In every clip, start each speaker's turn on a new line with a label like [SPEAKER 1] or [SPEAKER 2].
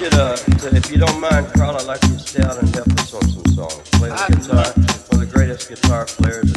[SPEAKER 1] you to, to, if you don't mind, Carl, I'd like you to stay out and help us on some songs. Play the guitar, one of the greatest guitar players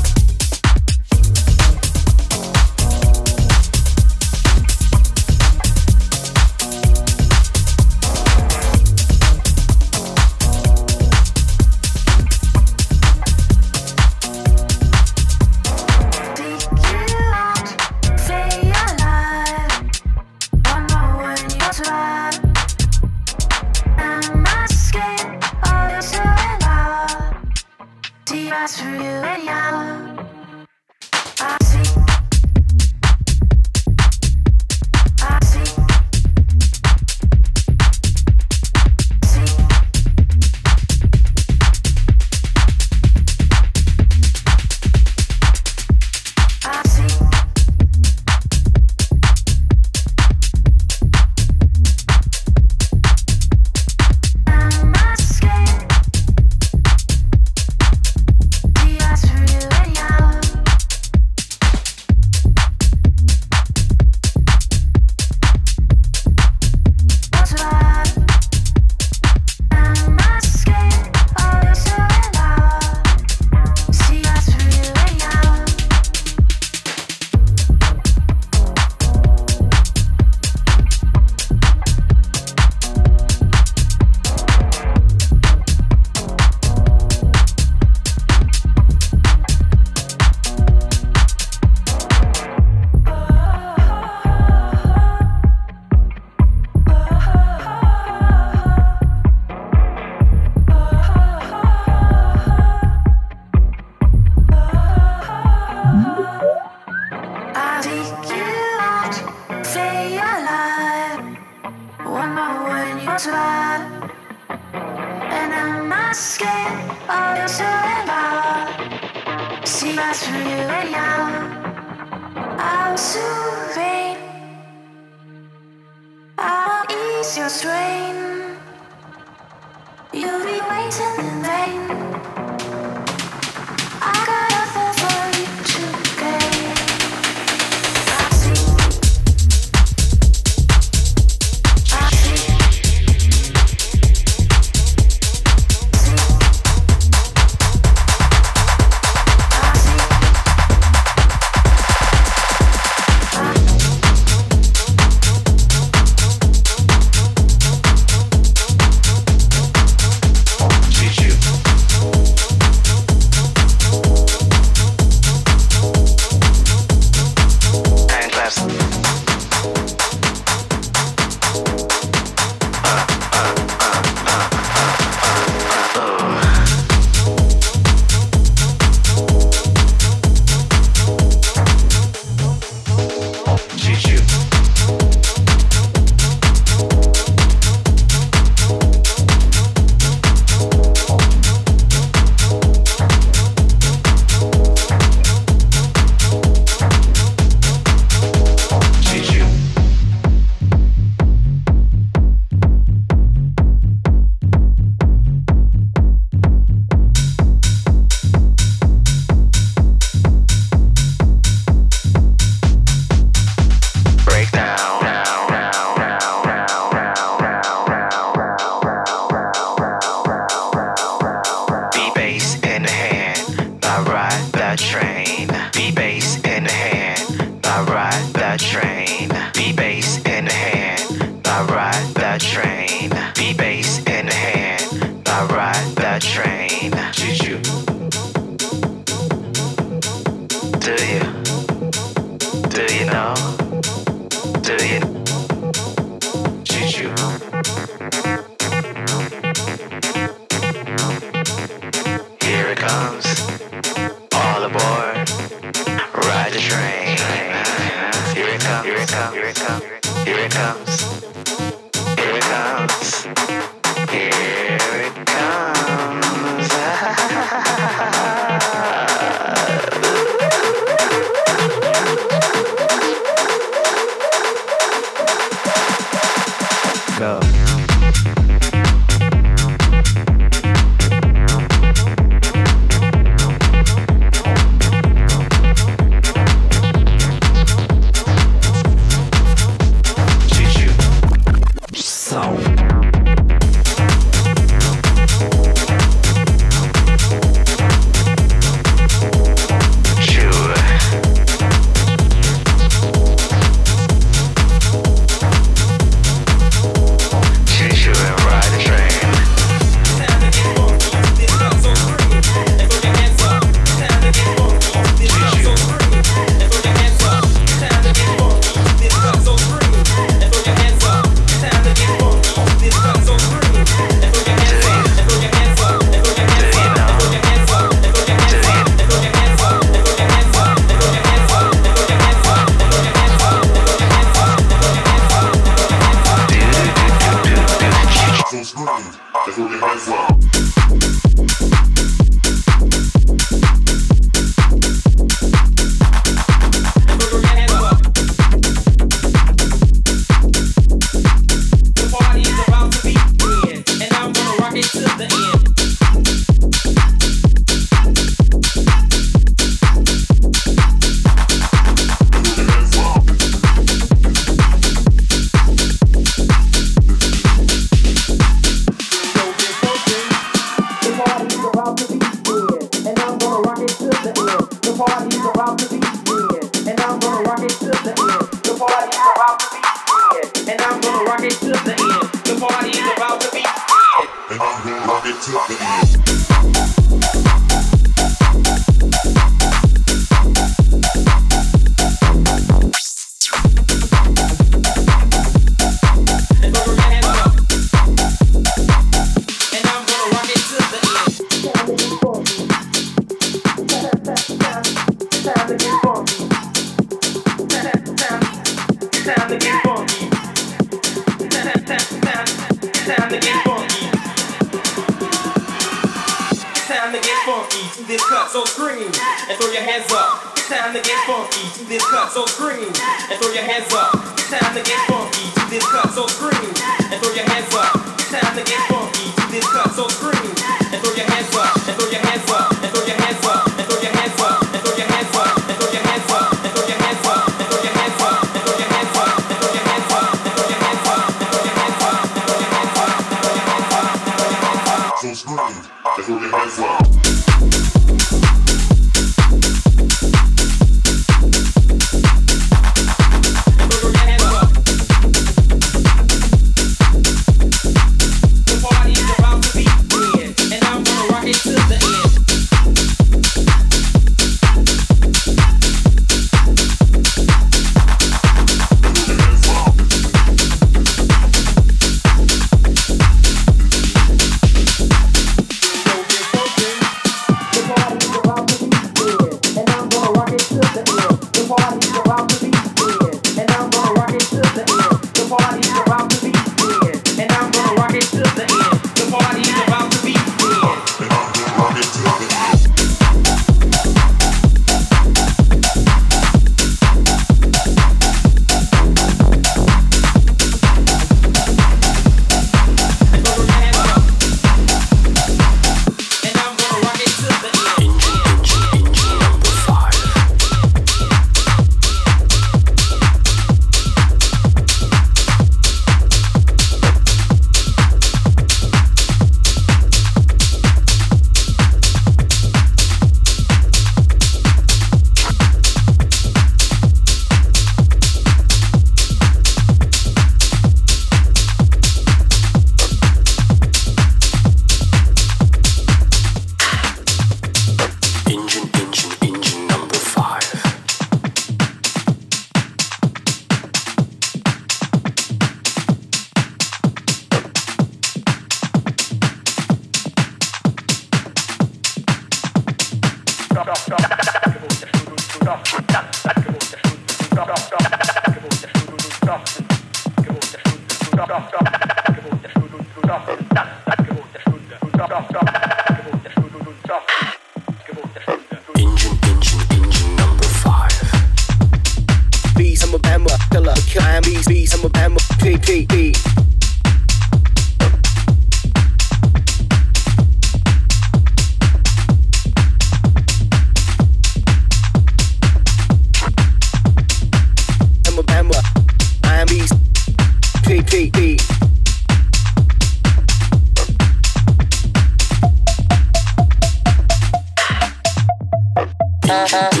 [SPEAKER 1] Uh-huh.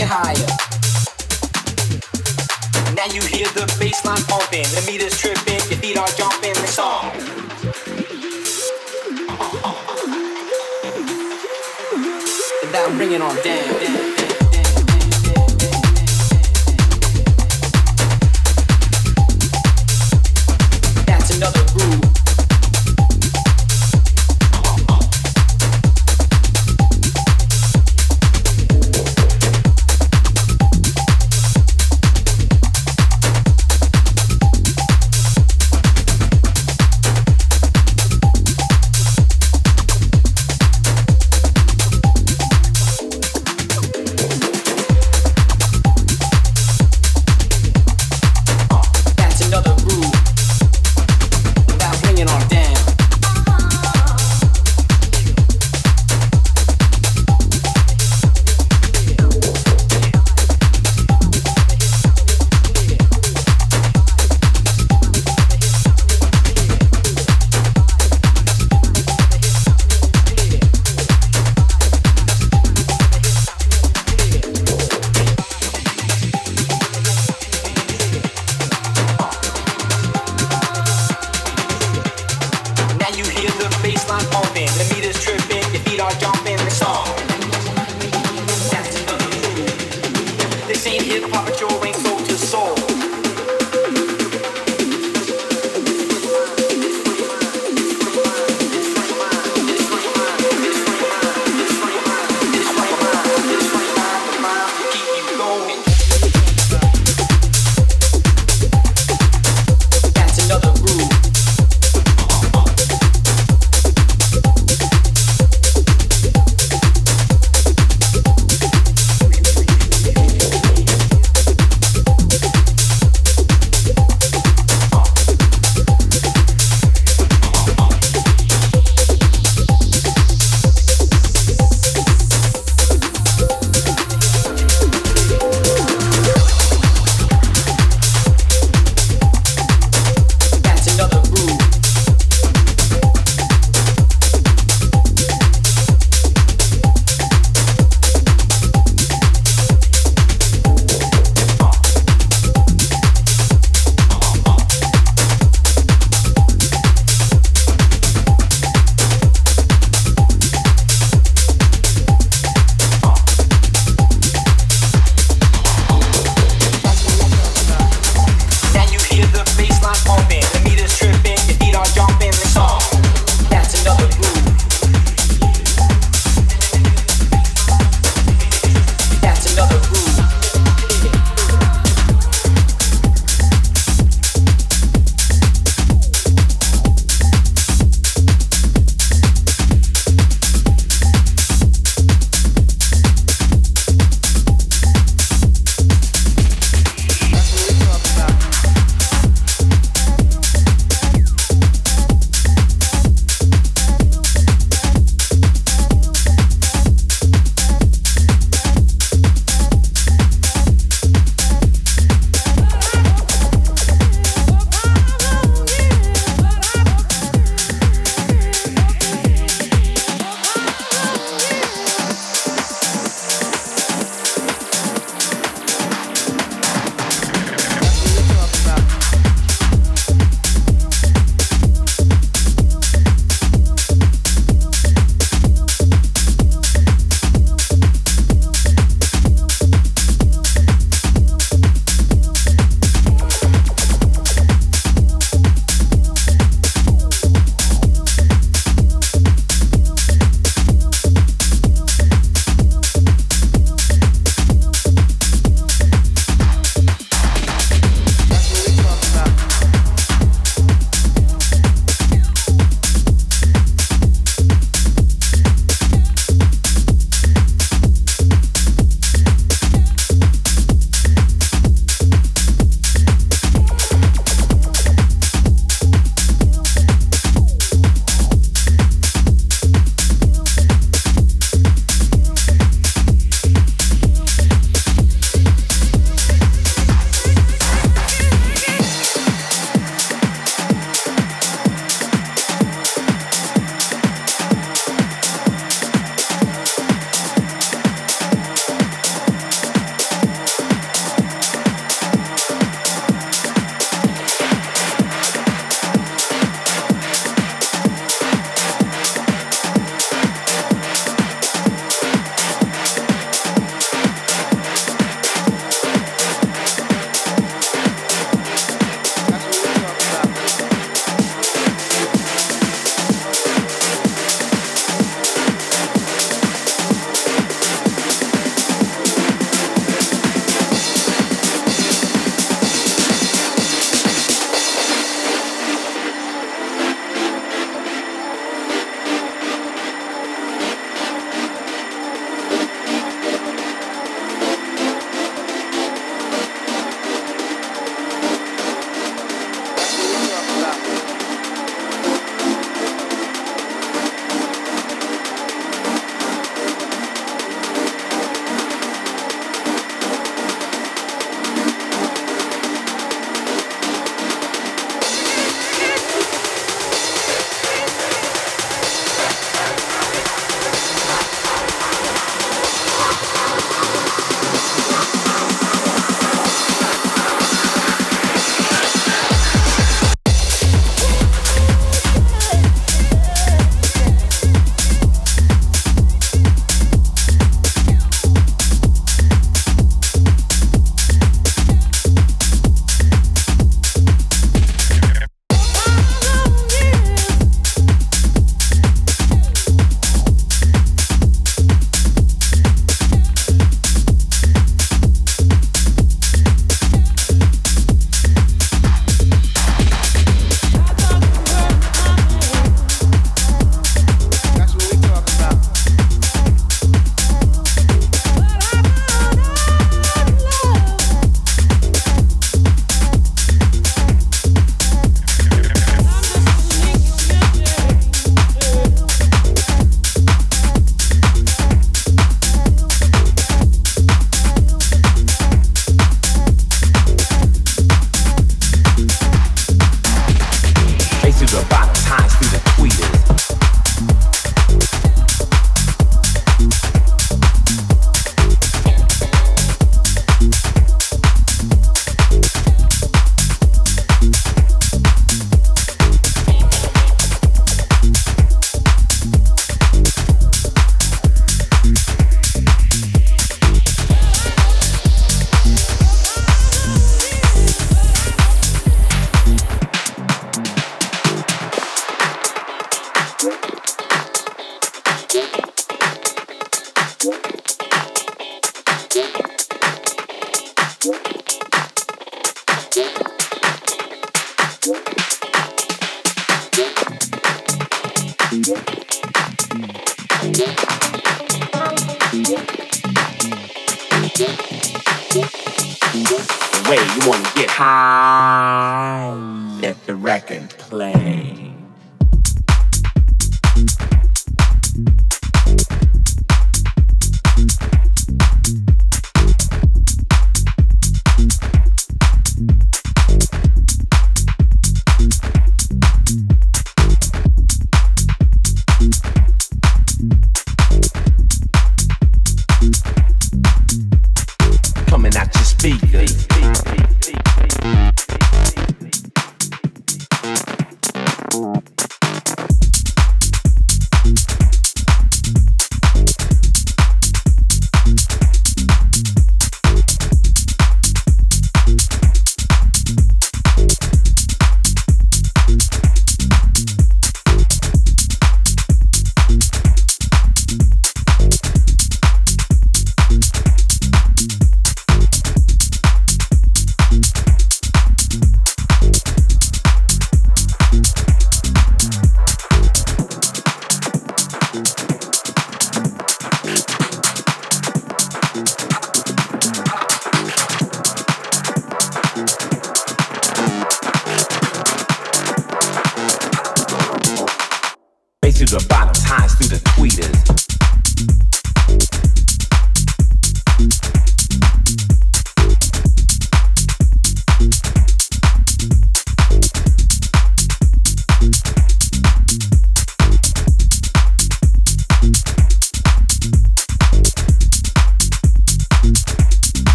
[SPEAKER 2] it higher. Now you hear the bass line pumping, the meter's tripping, your feet are jumping, the song. That ringing on damn, down.
[SPEAKER 3] Podcast.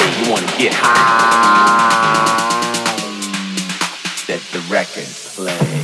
[SPEAKER 3] way you wanna get high. Let the record play.